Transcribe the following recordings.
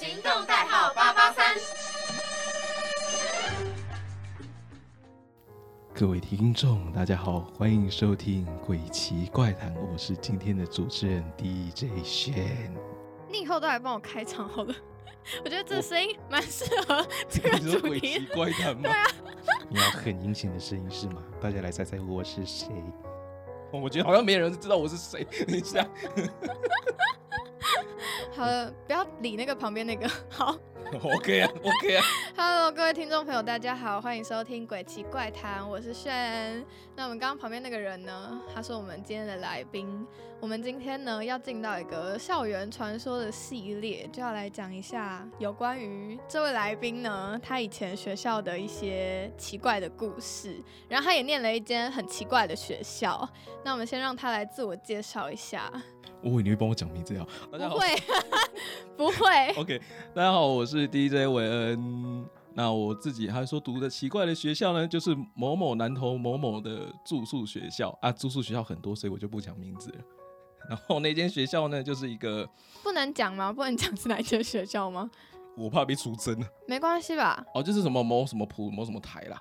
行动代号八八三。各位听众，大家好，欢迎收听《鬼奇怪谈》，我是今天的主持人 DJ 轩。你以后都来帮我开场好了，我觉得这声音蛮适合这个 你说主题鬼奇。怪谈吗？对啊。你要很阴险的声音是吗？大家来猜猜我是谁？哦 我觉得好像没人知道我是谁。等一下好了，不要理那个旁边那个。好，OK 啊，OK 啊。Hello，各位听众朋友，大家好，欢迎收听《鬼奇怪谈》，我是炫。那我们刚刚旁边那个人呢，他是我们今天的来宾。我们今天呢要进到一个校园传说的系列，就要来讲一下有关于这位来宾呢，他以前学校的一些奇怪的故事。然后他也念了一间很奇怪的学校。那我们先让他来自我介绍一下。我以为你会帮我讲名字啊。大家好不会，不会。，OK，大家好，我是 DJ 韦恩。那我自己还说读的奇怪的学校呢，就是某某南投某某的住宿学校啊，住宿学校很多，所以我就不讲名字了。然后那间学校呢，就是一个不能讲吗？不能讲是哪一间学校吗？我怕被出征啊。没关系吧？哦，就是什么某什么普某什么台啦，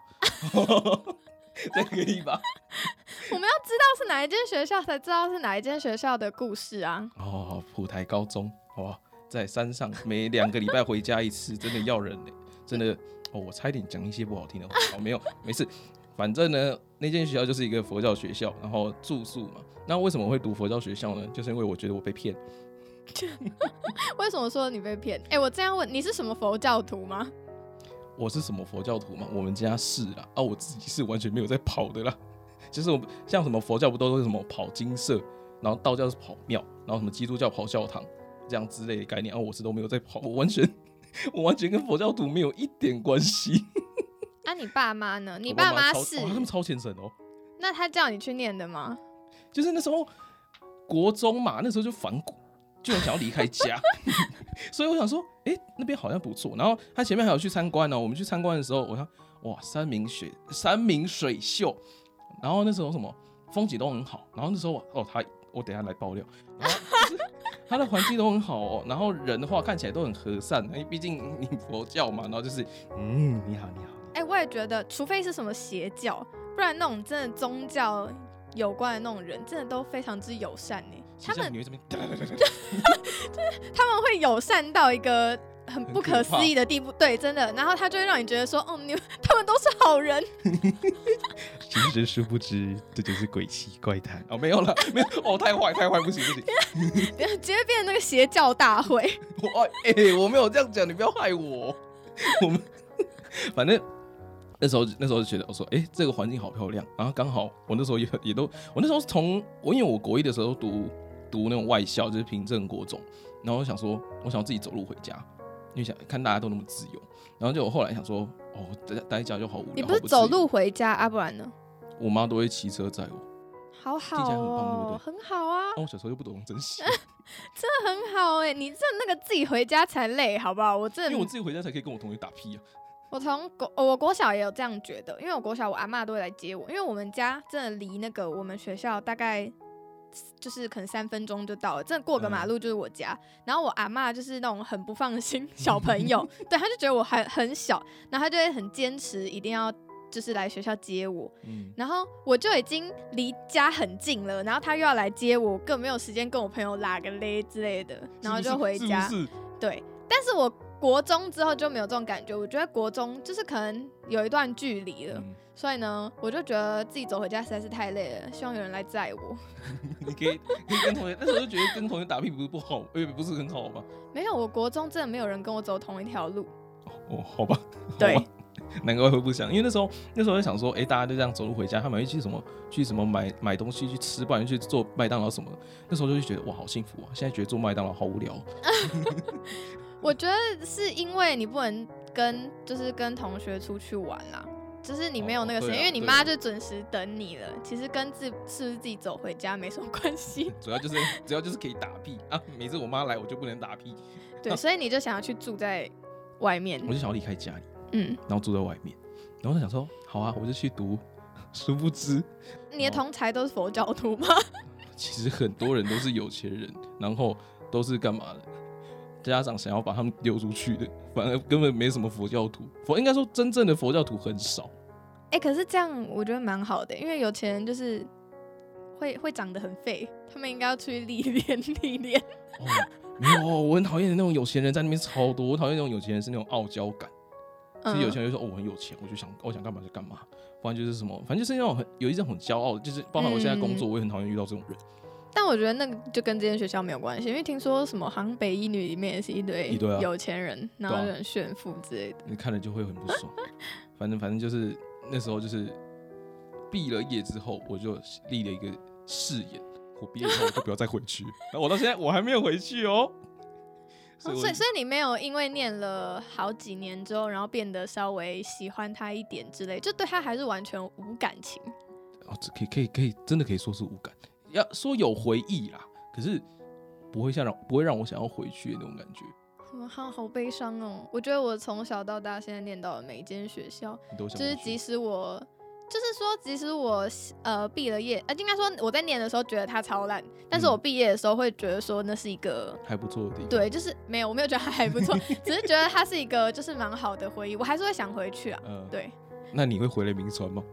这可以吧？我们要知道是哪一间学校，才知道是哪一间学校的故事啊。哦，普台高中，好吧，在山上每两个礼拜回家一次，真的要人呢、真的哦，我差一点讲一些不好听的话，哦，没有，没事，反正呢，那间学校就是一个佛教学校，然后住宿嘛。那为什么会读佛教学校呢？就是因为我觉得我被骗，为什么说你被骗？哎、我这样问，你是什么佛教徒吗？我是什么佛教徒吗？我们家是啊，啊，我自己是完全没有在跑的啦。就是我像什么佛教不都是什么跑金色，然后道教是跑庙，然后什么基督教跑教堂这样之类的概念，啊，我是都没有在跑，我完全 我完全跟佛教徒没有一点关系。啊，你爸妈呢？你爸妈是？哦他们超虔诚哦。那他叫你去念的吗？就是那时候国中嘛，那时候就反骨，就很想要离开家，所以我想说，哎、那边好像不错。然后他前面还有去参观呢、我们去参观的时候，我看哇，山明水山明水秀，然后那时候什么风景都很好。然后那时候我哦，他我等下来爆料，然后就是他的环境都很好哦，然后人的话看起来都很和善，因为毕竟你佛教嘛，然后就是嗯，你好你好。哎、我也觉得，除非是什么邪教，不然那种真的宗教有关的那种人，真的都非常之友善呢。他们你会这边 他们会友善到一个很不可思议的地步，对，真的。然后他就会让你觉得说，哦，你们他们都是好人。其实殊不知，这就是鬼奇怪谈哦，没有了，没有哦，太坏太坏，不行不行，直接变成那个邪教大会。我哎、我没有这样讲，你不要害我。我们反正那时候那时候就觉得，我说哎、这个环境好漂亮，然后刚好我那时候也也都，我那时候从我因为我国一的时候读读那种外校，就是平镇国中，然后我想说，我想要自己走路回家。因为想看大家都那么自由，然后就我后来想说，哦，待待在家就好无聊。你不是走路回家啊？不然呢？我妈都会骑车载我。好好哦，很好啊，那我小时候又不懂珍惜，真的很好哎、你这那个自己回家才累，好不好？我真的因为我自己回家才可以跟我同学打屁啊。我从国我国小也有这样觉得，因为我国小我阿妈都会来接我，因为我们家真的离那个我们学校大概就是可能三分钟就到了，真的过个马路就是我家。然后我阿妈就是那种很不放心小朋友，对，她就觉得我还很小，然后她就会很坚持一定要就是来学校接我。嗯，然后我就已经离家很近了，然后他又要来接我，更没有时间跟我朋友拉个勒之类的，然后就回家。是不是？对，但是我国中之后就没有这种感觉，我觉得国中就是可能有一段距离了，嗯所以呢，我就觉得自己走回家实在是太累了，希望有人来载我。你可以可以跟同学，那时候就觉得跟同学打屁不是不好，呃，不是很好吗？没有，我国中真的没有人跟我走同一条路。哦，好吧，对，难怪会不想，因为那时候那时候在想说，哎、大家就这样走路回家，他们会去什么去什么买买东西去吃，不然去做麦当劳什么的。那时候就会觉得哇，好幸福啊！现在觉得做麦当劳好无聊。我觉得是因为你不能跟就是跟同学出去玩啦，就是你没有那个时间，哦啊因为你妈就准时等你了。其实跟自是不是自己走回家没什么关系。主要就是主要就是可以打屁啊！每次我妈来，我就不能打屁，对，所以你就想要去住在外面我。就想要离开家里，嗯，然后住在外面。然后我就想说，好啊，我就去读。殊不知，你的同才都是佛教徒吗？其实很多人都是有钱人，然后都是干嘛的？家长想要把他们丢出去的，反而根本没什么佛教徒。佛应该说真正的佛教徒很少。哎、可是这样我觉得蛮好的，因为有钱人就是会会长得很废，他们应该要出去历练历练。哦，没有，我很讨厌的那种有钱人在那边超多。我讨厌那种有钱人是那种傲娇感。其实有钱人就说：“哦，我很有钱，我就想我想干嘛就干嘛。”不然就是什么，反正就是那种很有一种很骄傲的，就是包含我现在工作，我也很讨厌遇到这种人。但我觉得那个就跟这间学校没有关系，因为听说什么好像北一女里面也是一堆有钱人，然后对啊就很炫富之类的。你看了就会很不爽。反正反正就是那时候就是毕了业之后，我就立了一个誓言，我毕业之后我就不要再回去。然后我到现在我还没有回去哦。所以哦所以，所以你没有因为念了好几年之后，然后变得稍微喜欢他一点之类，就对他还是完全无感情。哦，这可以可以可以，真的可以说是无感。要说有回忆啦，可是不会像让不会让我想要回去的那种感觉。哇，好好悲伤哦！我觉得我从小到大现在念到的每一间学校，就是即使我，就是说即使我呃毕了业，呃应该说我在念的时候觉得它超烂，但是嗯我毕业的时候会觉得说那是一个。还不错的地方。对，就是没有，我没有觉得它还不错，只是觉得它是一个就是蛮好的回忆，我还是会想回去啊。嗯，对，那你会回来名传吗？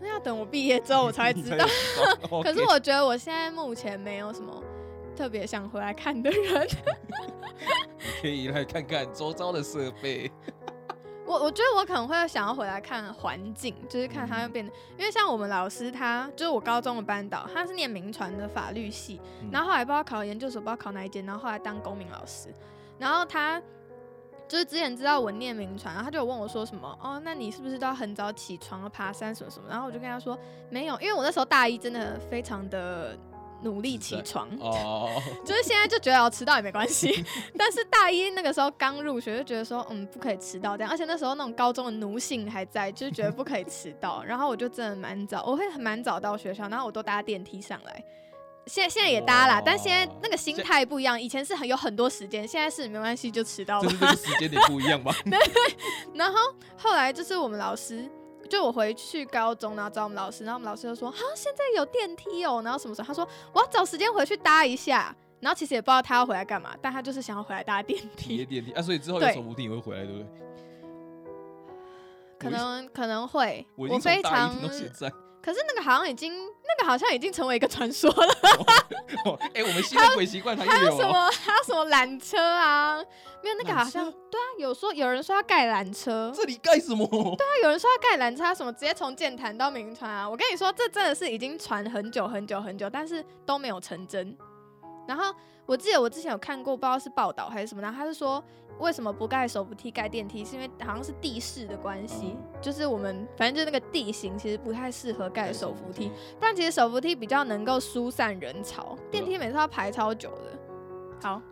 那要等我毕业之后我才会知道。可可是我觉得我现在目前没有什么特别想回来看的人。可以来看看周遭的设备。我我觉得我可能会想要回来看环境，就是看它嗯变得，因为像我们老师他就是我高中的班导，他是念民传的法律系，嗯然后后来不知道考研究所，不知道考哪一间，然后后来当公民老师，然后他。就是之前知道我念名传，然后他就有问我说什么哦，那你是不是都要很早起床爬山什么什么？然后我就跟他说没有，因为我那时候大一真的非常的努力起床，哦，就是现在就觉得我迟到也没关系，但是大一那个时候刚入学就觉得说嗯不可以迟到这样，而且那时候那种高中的奴性还在，就是觉得不可以迟到，然后我就真的蛮早，我会很蛮早到学校，然后我都搭电梯上来。现在现在也搭啦，但现在那个心态不一样，以前是很有很多时间，现在是没关系就迟到就是。这个时间点不一样吧？对然后后来就是我们老师，就我回去高中，然后找我们老师，然后我们老师就说：“哈，现在有电梯哦。”然后什么时候？他说：“我要找时间回去搭一下。”然后其实也不知道他要回来干嘛，但他就是想要回来搭电梯，电梯啊，所以之后 有对手扶梯也会回来，对不对？可能可能会。我非常。可是那个好像已经，那个好像已经成为一个传说了。哦哎，我们新的鬼习惯还还有什有哦。么还有什么缆车啊？没有那个好像对啊，有说有人说要盖缆车，这里盖什么？对啊有人说要盖缆车啊，什么直接从剑潭到明川啊！我跟你说，这真的是已经传很久很久很久，但是都没有成真。然后我记得我之前有看过，不知道是报道还是什么，然后他是说为什么不盖手扶梯盖电梯，是因为好像是地势的关系，就是我们反正就是那个地形其实不太适合盖手扶梯，不然其实手扶梯比较能够疏散人潮，电梯每次要排超久的。好，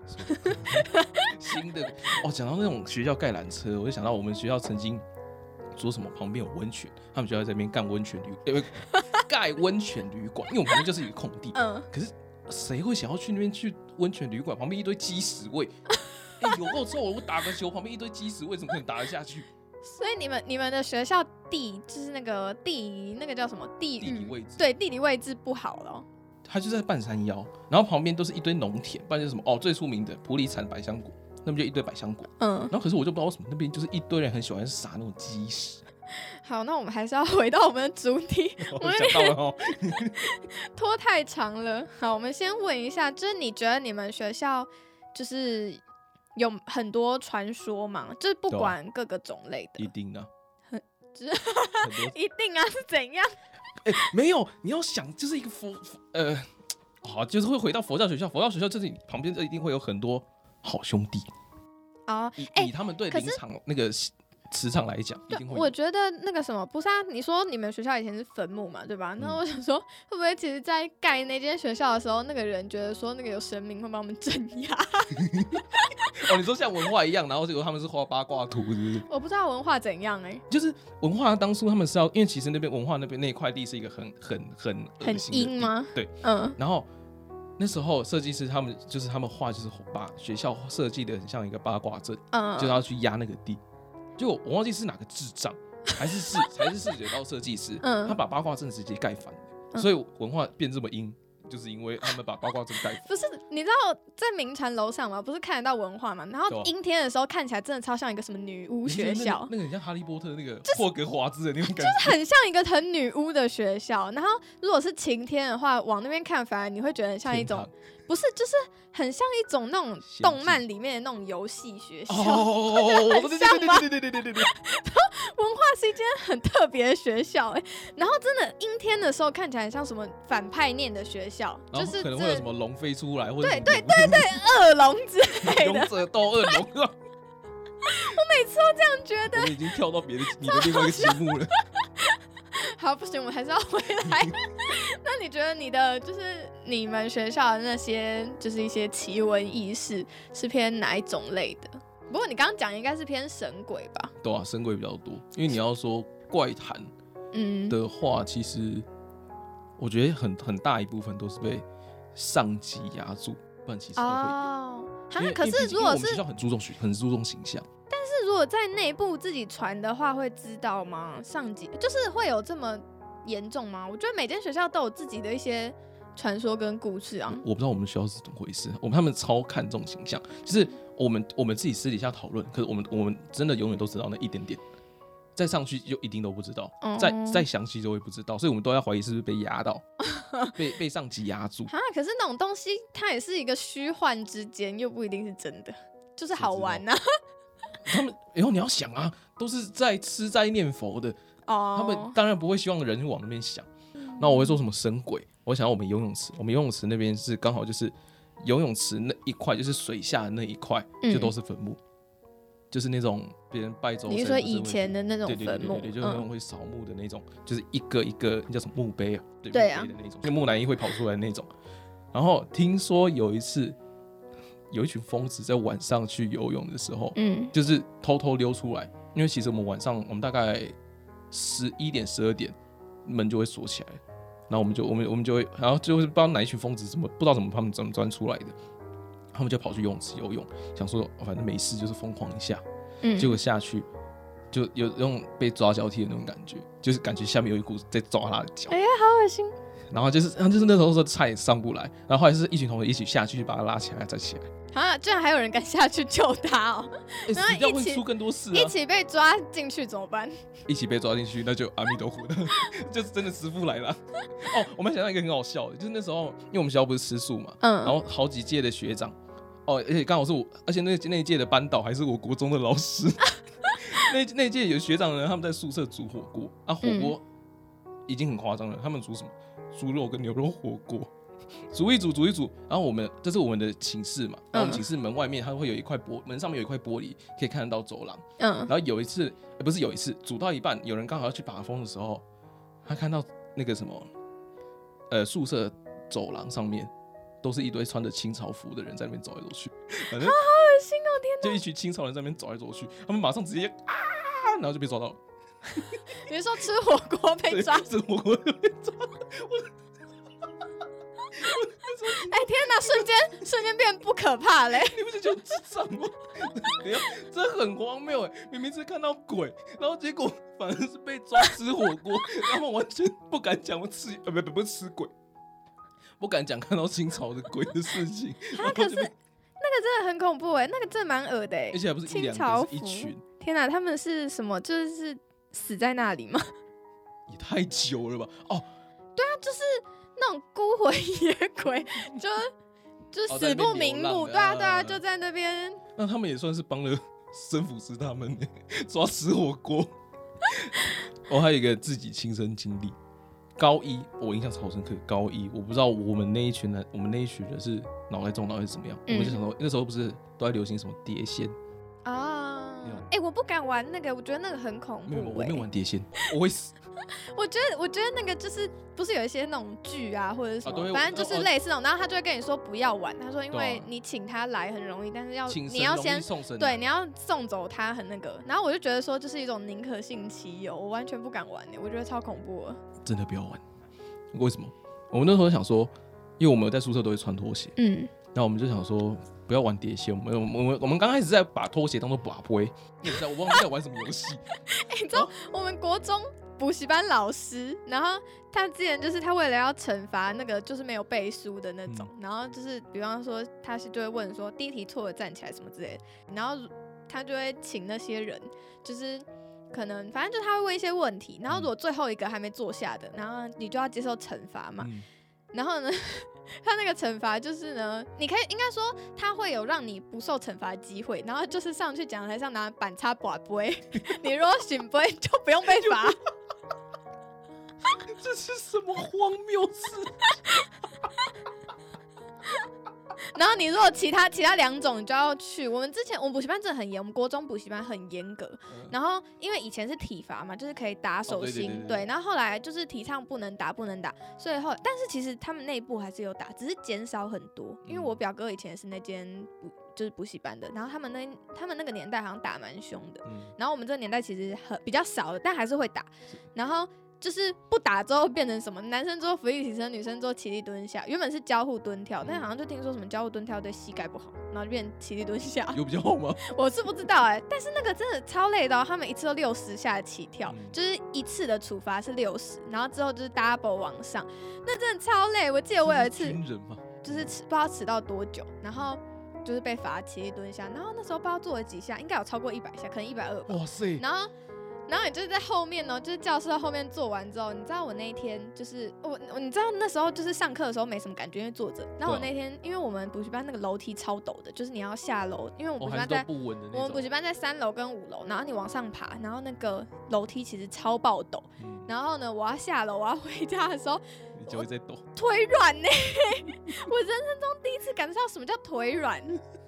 新的哦，讲到那种学校盖缆车，我就想到我们学校曾经说什么旁边有温泉，他们学校在那边干温泉旅，呃，盖温泉旅馆，因为我们旁边就是一个空地，嗯，可是谁会想要去那边去温泉旅馆？旁边一堆鸡屎味，哎、有够臭！我打个球，旁边一堆鸡屎为什么可能打得下去？所以你们你们的学校地就是那个地那个叫什么地域地理位置，，对地理位置不好了哦。它就在半山腰，然后旁边都是一堆农田，不然就是什么哦，最出名的普里产百香果，那边就一堆百香果。嗯，然后可是我就不知道为什么那边就是一堆人很喜欢撒那种鸡屎，好，那我们还是要回到我们的主题，我想到了哦，拖太长了。好，我们先问一下，就是你觉得你们学校就是有很多传说嘛？就是不管各个种类的，一定的，很很 一定啊是怎样？哎、没有，你要想，就是一个佛佛呃，好，就是会回到佛教学校，佛教学校就是你旁边这一定会有很多好兄弟，哦，以、哎以他们对可是林场那个磁场来讲，一对。我觉得那个什么，不是啊？你说你们学校以前是坟墓嘛，对吧？那嗯我想说，会不会其实，在盖那间学校的时候，那个人觉得说那个有神明会帮我们镇压？哦，你说像文化一样，然后结果他们是画八卦图，是不是？我不知道文化怎样哎、就是文化当初他们是要，因为其实那边文化那边那一块地是一个很很很很？阴吗？对，嗯，然后那时候设计师他们就是他们画就是把学校设计的很像一个八卦阵，嗯，就是要去压那个地。结果我忘记是哪个智障，还是是还是视觉到设计师，嗯他把八卦阵直接盖反了，嗯所以文化变这么阴，就是因为他们把八卦阵盖住。不是，你知道在明传楼上吗？不是看得到文化吗？然后阴天的时候看起来真的超像一个什么女巫学校，那个很像哈利波特那个霍格华兹的那种感觉。就是很像一个很女巫的学校。然后如果是晴天的话，往那边看，反而你会觉得很像一种不是，就是很像一种那种动漫里面的那种游戏学校。哦，对对像吗对对对对对对对，文化是一间很特别的学校哎、然后真的阴天的时候看起来很像什么反派念的学校，就是可能会有什么龙飞出来，或者对对对对恶龙之 类勇的，者斗恶龙。我每次都这样觉得我。已经跳到别的你的另外一个节目了。好，不行，我们还是要回来。那你觉得你的就是你们学校的那些就是一些奇闻异事是偏哪一种类的？不过你刚刚讲应该是偏神鬼吧？对啊，神鬼比较多，因为你要说怪谈嗯，的话，其实我觉得很很大一部分都是被上级压住，不然其实都会有。哦，可是如果是我们学校很注重，很注重形象，是如果在内部自己传的话，会知道吗？上级就是会有这么严重吗？我觉得每间学校都有自己的一些传说跟故事啊。我不知道我们学校是怎么回事，我们他们超看重形象，就是我们我们自己私底下讨论，可是我们我们真的永远都知道那一点点，再上去就一定都不知道，哦再再详细就会不知道，所以我们都要怀疑是不是被压到，被被上级压住。啊，可是那种东西它也是一个虚幻之间，又不一定是真的，就是好玩呐、他们以后你要想啊，都是在吃斋念佛的，哦，他们当然不会希望人往那边想。那我会做什么神鬼？我想要我们游泳池，我们游泳池那边是刚好就是游泳池那一块，就是水下的那一块，嗯就都是坟墓，就是那种别人拜周。你是说以前的那种对对对坟墓对对，就是那种嗯，会扫墓的那种，就是一个一个那叫什么墓碑啊？对对啊墓碑的那种，就木乃伊会跑出来的那种。然后听说有一次，有一群疯子在晚上去游泳的时候，嗯就是偷偷溜出来，因为其实我们晚上我们大概十一点十二点门就会锁起来，然后我们就我们我们就会，然后就是不知道哪一群疯子怎么不知道怎么他们怎么钻出来的，他们就跑去游泳池游泳，想说、哦反正没事就是疯狂一下，嗯，结果下去就有那种被抓交替的那种感觉，就是感觉下面有一股在抓他的脚哎，呀，好恶心。然后就是然后就是那时候说差点上不来，然后后来是一群同学一起下去把他拉起来再起来，啊！居然还有人敢下去救他哦！哎、然后死掉一起出更多事一啊！起被抓进去怎么办？一起被抓进去，那就阿弥陀佛了，就是真的师傅来了。哦，我们想到一个很好笑的，就是那时候因为我们学校不是吃素嘛，嗯，然后好几届的学长，哦，而且刚好是我，而且那那一届的班导还是我国中的老师。那那一届有学长呢，他们在宿舍煮火锅啊，火锅已经很夸张了，他们煮什么猪肉跟牛肉火锅，煮一煮煮一煮，然后我们这是我们的寝室嘛，然后我们嗯寝室门外面它会有一块玻门上面有一块玻璃，可以看得到走廊。嗯然后有一次，呃不是有一次煮到一半，有人刚好要去把风的时候，他看到那个什么，呃，宿舍走廊上面都是一堆穿着清朝服的人在那边走来走去，反正好恶心哦！天就一群清朝人在那边走来走去，他们马上直接啊，然后就被抓到了，你是说吃火锅被抓？吃火锅被抓，哎天哪！瞬间瞬间变不可怕嘞！你不是觉得智障吗？等一下，这很荒谬哎！明明是看到鬼，然后结果反而是被抓吃火锅，他们完全不敢讲我吃呃不不不是吃鬼，不敢讲看到清朝的鬼的事情。他可是那个真的很恐怖哎，那个真的蛮恶的哎而。且还不是一清朝服群，天哪，他们是什么？就是死在那里吗？也太久了吧？哦，那种孤魂野鬼，就就死不瞑目。对啊，对啊，啊就在那边。那他们也算是帮了 生辅师他们，抓死火锅。我 还有一个自己亲身经历，高一我印象超深刻。高一我不知道我们那一群人，我们那一群人是脑袋中脑还是怎么样，我们就想说那时候不是都在流行什么碟仙？哎、我不敢玩那个，我觉得那个很恐没有，怖、我没有欸。玩碟仙，我会死。我觉得，我觉得那个就是不是有一些那种剧啊，或者是什么，反正就是哦类似那种，然后他就会跟你说不要玩，他说因为啊你请他来很容易，但是要你要先送，对，你要送走他很那个，然后我就觉得说就是一种宁可信其有，我完全不敢玩呢、我觉得超恐怖的。真的不要玩。为什么？我们那时候想说，因为我们在宿舍都会穿拖鞋，嗯，那我们就想说不要玩碟仙。我们我们我们刚开始在把拖鞋当做把杯，你也不知道我忘记在玩什么游戏。哎、你知道我们国中补习班老师，然后他之前就是他为了要惩罚那个就是没有背书的那种，然后就是比方说他是就会问说第一题错了站起来什么之类的，然后他就会请那些人就是。可能反正就他会问一些问题，然后如果最后一个还没坐下的，然后你就要接受惩罚嘛。嗯然后呢，他那个惩罚就是呢，你可以应该说他会有让你不受惩罚的机会，然后就是上去讲台上拿板擦把杯，你如果醒杯就不用被罚。这是什么荒谬事？然后你如果其他其他两种，你就要去。我们之前我们补习班真的很严，我们国中补习班很严格。然后因为以前是体罚嘛，就是可以打手嗯哦对对心，对对然后后来就是提倡不能打，不能打，所以后但是其实他们内部还是有打，只是减少很多。因为我嗯表哥以前是那间补就是补习班的，然后他们那他们那个年代好像打蛮凶的，嗯，然后我们这个年代其实很比较少的，但还是会打。然后就是不打之后变成什么，男生做俯卧撑，女生做起立蹲下，原本是交互蹲跳，但好像就听说什么交互蹲跳对膝盖不好，然后就变成起立蹲下。有比较好吗？我是不知道哎、但是那个真的超累的、哦，他们一次都六十下起跳，嗯就是一次的处罚是六十，然后之后就是 double 往上，那真的超累。我记得我有一次人嘛，就是迟不知道迟到多久，然后就是被罚起立蹲下，然后那时候不知道做了几下，应该有超过一百下，可能一百二吧。哇塞，然后，然后你就是在后面呢，就是教室的后面做完之后，你知道我那一天就是我，我你知道那时候就是上课的时候没什么感觉，因为坐着。然后我那天，因为我们补习班那个楼梯超陡的，就是你要下楼，因为我我还是都补习班在。我们补习。班在三楼跟五楼，然后你往上爬，然后那个楼梯其实超爆陡。嗯，然后呢，我要下楼，我要回家的时候，你就会在抖。腿软呢。我人生中第一次感受到什么叫腿软，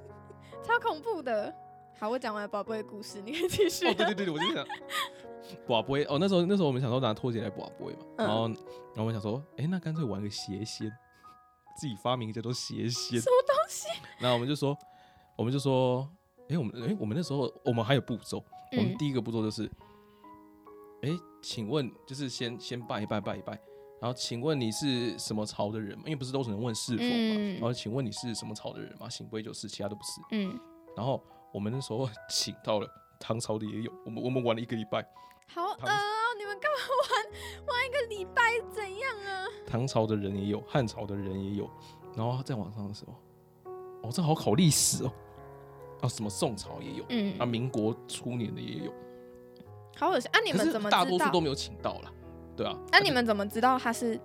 超恐怖的。好，我讲完了宝贝的故事，你可 以继续。哦，对对对对，我就想，宝贝哦，那时候那时候我们想说拿拖鞋来宝贝嘛，嗯然后然后我们想说，哎，那干脆玩个邪仙，自己发明叫做邪仙什，么东西？然后我们就说，我们就说，哎，我们哎我们那时候我们还有步骤，我们嗯第一个步骤就是，哎，请问就是先先拜一拜拜一拜，然后请问你是什么朝的人吗？因为不是都只能问是否嘛，嗯然后请问你是什么朝的人嘛？醒杯就是，其他都不是。嗯，然后我们那时候请到了唐朝的也有，我们我们玩了一个礼拜，好恶唐哦！你们干嘛玩玩一个礼拜怎样啊？唐朝的人也有，汉朝的人也有，然后在网上的时候，哦，这好考历史哦，啊，什么宋朝也有，嗯啊，民国初年的也有，好恶心啊！你们怎么大？多数都没有请到啦，对啊，那、你们怎么知道他是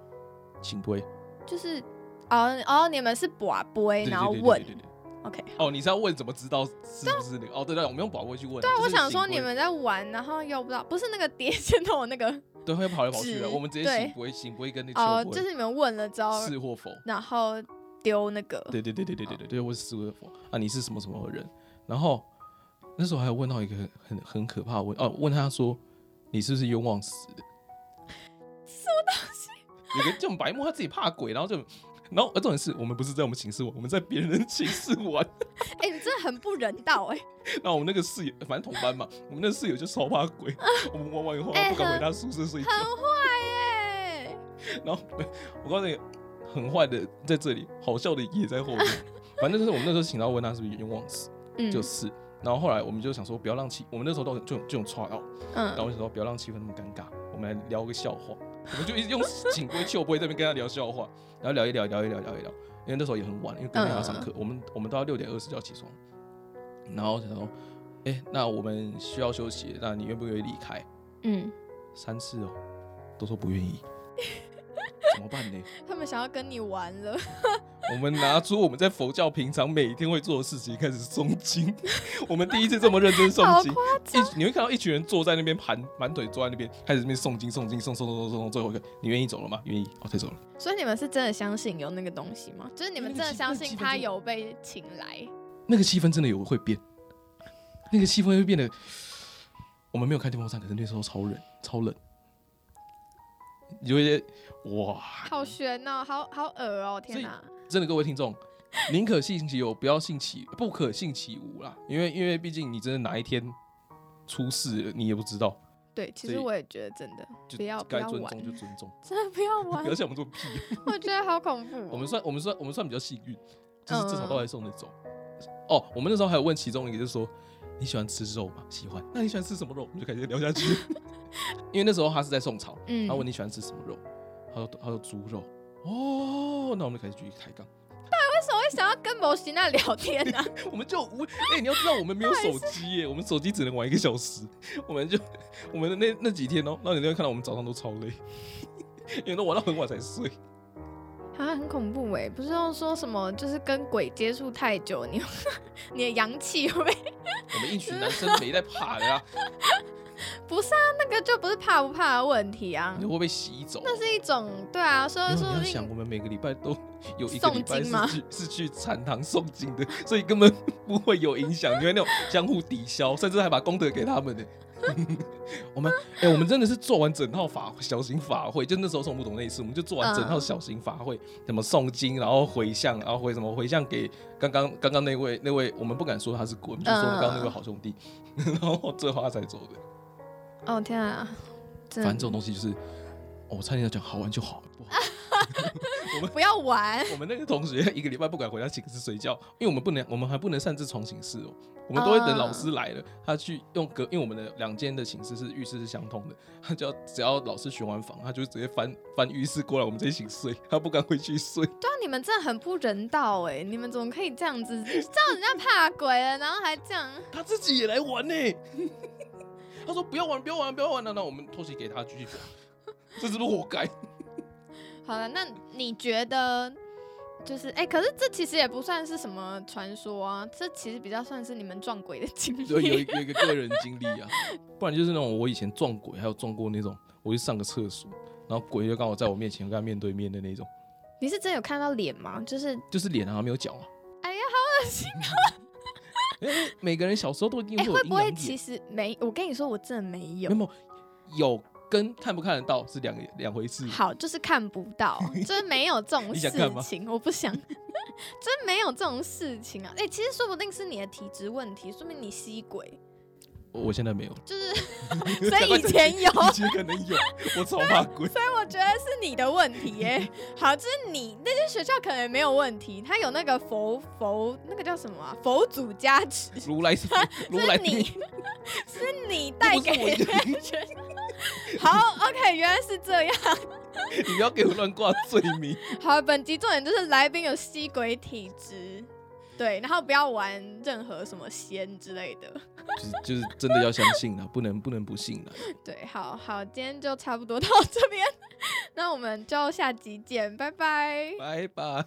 请杯，就是哦哦？你们是把杯然后问对对对对对，OK？哦，你是要问怎么知道是不是那个？哦，对对，我们用宝贵去问啊。对啊，我想说你们在玩，然后又不知道不是那个碟 仙的我那个对会跑来跑去的，我们直接对醒杯，醒杯跟那哦，就是你们问了之后，是或否？然后丢那个对对对对对对对对，我是是或否啊？你是什么什么人？然后那时候还有问到一个很很很可怕的问哦，问他说你是不是冤枉死的？什么东西？有个这种白目，他自己怕鬼，然后就，然后而重点是我们不是在我们寝室玩，我们在别人的寝室玩。哎、你真的很不人道哎、然后我们那个室友，反正同班嘛，我们那个室友就超怕鬼，我们玩完以后哎不敢回很他宿舍睡觉。很坏耶、然后我告诉你，很坏的在这里，好笑的也在后面。反正就是我们那时候请到问他是不是冤枉死，嗯，就是。然后后来我们就想说，不要让气，我们那时候都就就用串到，然后嗯我想说不要让气氛那么尴尬，我们来聊个笑话。我们就一直用请规求规这边跟他聊笑话，然后聊一聊，聊一聊，聊一聊。因为那时候也很晚，因为隔天还要上课，我们我们都要六点二十就要起床。然后他说，哎、那我们需要休息，那你愿不愿意离开？嗯，三次哦，都说不愿意，怎么办呢？他们想要跟你玩了，我们拿出我们在佛教平常每天会做的事情，开始诵经。我们第一次这么认真诵经，一你会看到一群人坐在那边盘满腿坐在那边，开始那边诵经诵经诵诵诵诵诵，最后一个你愿意走了吗？愿意，哦，可以走了。所以你们是真的相信有那个东西吗？就是你们真的相信他有被请来？那个气氛真的有会变，那个气氛会变得，我们没有开电风扇，可是那时候超冷，超冷。你就会觉得哇，好悬哦，好好恶哦，天哪！真的各位听众，宁可信其有，不要信其不可信其无啦。因为因为毕竟你真的哪一天出事了，你也不知道，对，其实我也觉得真的就不要不该尊要玩重就尊重，真的不要不玩要，像我们这么屁。我觉得好恐怖哦、我们算我们算我们算比较幸运，就是至少嗯都还送得走。哦，我们那时候还有问其中一个，就是说，你喜欢吃肉吗？喜欢。那你喜欢吃什么肉？我们就开始聊下去。因为那时候他是在宋朝，嗯他问你喜欢吃什么肉，他说他说猪肉。哦，那我们就开始继续抬杠。为什么会想要跟某型那聊天呢、我们就无哎、你要知道我们没有手机耶，我们手机只能玩一个小时，我们就我们的那那几天哦、那你就会看到我们早上都超累，因为都玩到很晚才睡。啊，很恐怖哎！不是要说什么，就是跟鬼接触太久，你你的阳气会？我们一群男生没在怕的呀，不是啊，那个就不是怕不怕的问题啊你，会被洗走。那是一种对啊，所以说你要想，我们每个礼拜都 有一个礼拜是去是去禅堂诵经的，所以根本 不会有影响，因为那种相互抵消，甚至还把功德给他们呢。我们哎、我们真的是做完整套法小型法会，就那时候送不懂那一次，我们就做完整套嗯小型法会，什么诵经，然后回向，然后回什么回向给刚刚刚刚那位那位，我们不敢说他是鬼，我们就说刚刚那位好兄弟，然后最后他才走的。哦天啊，反正这种东西就是，哦我差点要讲好玩就好，不好。不要玩，我们那个同学一个礼拜不敢回他寝室睡觉，因为我们不能，我们还不能擅自冲寝室哦。我们都会等老师来了，他去用隔，因为我们的两间的寝室是浴室是相通的，他就要只要老师巡完房，他就直接翻翻浴室过来我们这一寝睡，他不敢回去睡。对啊，你们真的很不人道哎！你们怎么可以这样子？知道人家怕鬼了，然后还这样？他自己也来玩呢，他说不要玩，不要玩，不要玩了，那我们偷袭给他继续玩，这是不是活该？好了，那你觉得就是哎、可是这其实也不算是什么传说啊，这其实比较算是你们撞鬼的经历。就有一有一个个人经历啊，不然就是那种我以前撞鬼，还有撞过那种，我去上个厕所，然后鬼就刚好在我面前跟他面对面的那种，你是真有看到脸吗？就是就是脸啊没有脚啊。哎呀，好恶心啊！因为每个人小时候都一定哎、会有会不会其实没？我跟你说，我真的没有没。有有跟看不看得到是两两回事。好，就是看不到，就是没有这种事情，我不想，真没有这种事情啊！哎、其实说不定是你的体质问题，说明你吸鬼，我我现在没有，就是 所以以前有，以前可能有，我超怕鬼。所以我觉得是你的问题耶。好，就是你那间学校可能没有问题，他有那个佛佛那个叫什么啊？佛祖加持，如来是如来是你是你带给。好，OK，原来是这样。你不要给我乱挂罪名。好，本集重点就是来宾有吸鬼体质，对，然后不要玩任何什么仙之类的。就是就是真的要相信了，不能不能不信了。对，好好，今天就差不多到这边，那我们就下集见，拜拜。拜拜。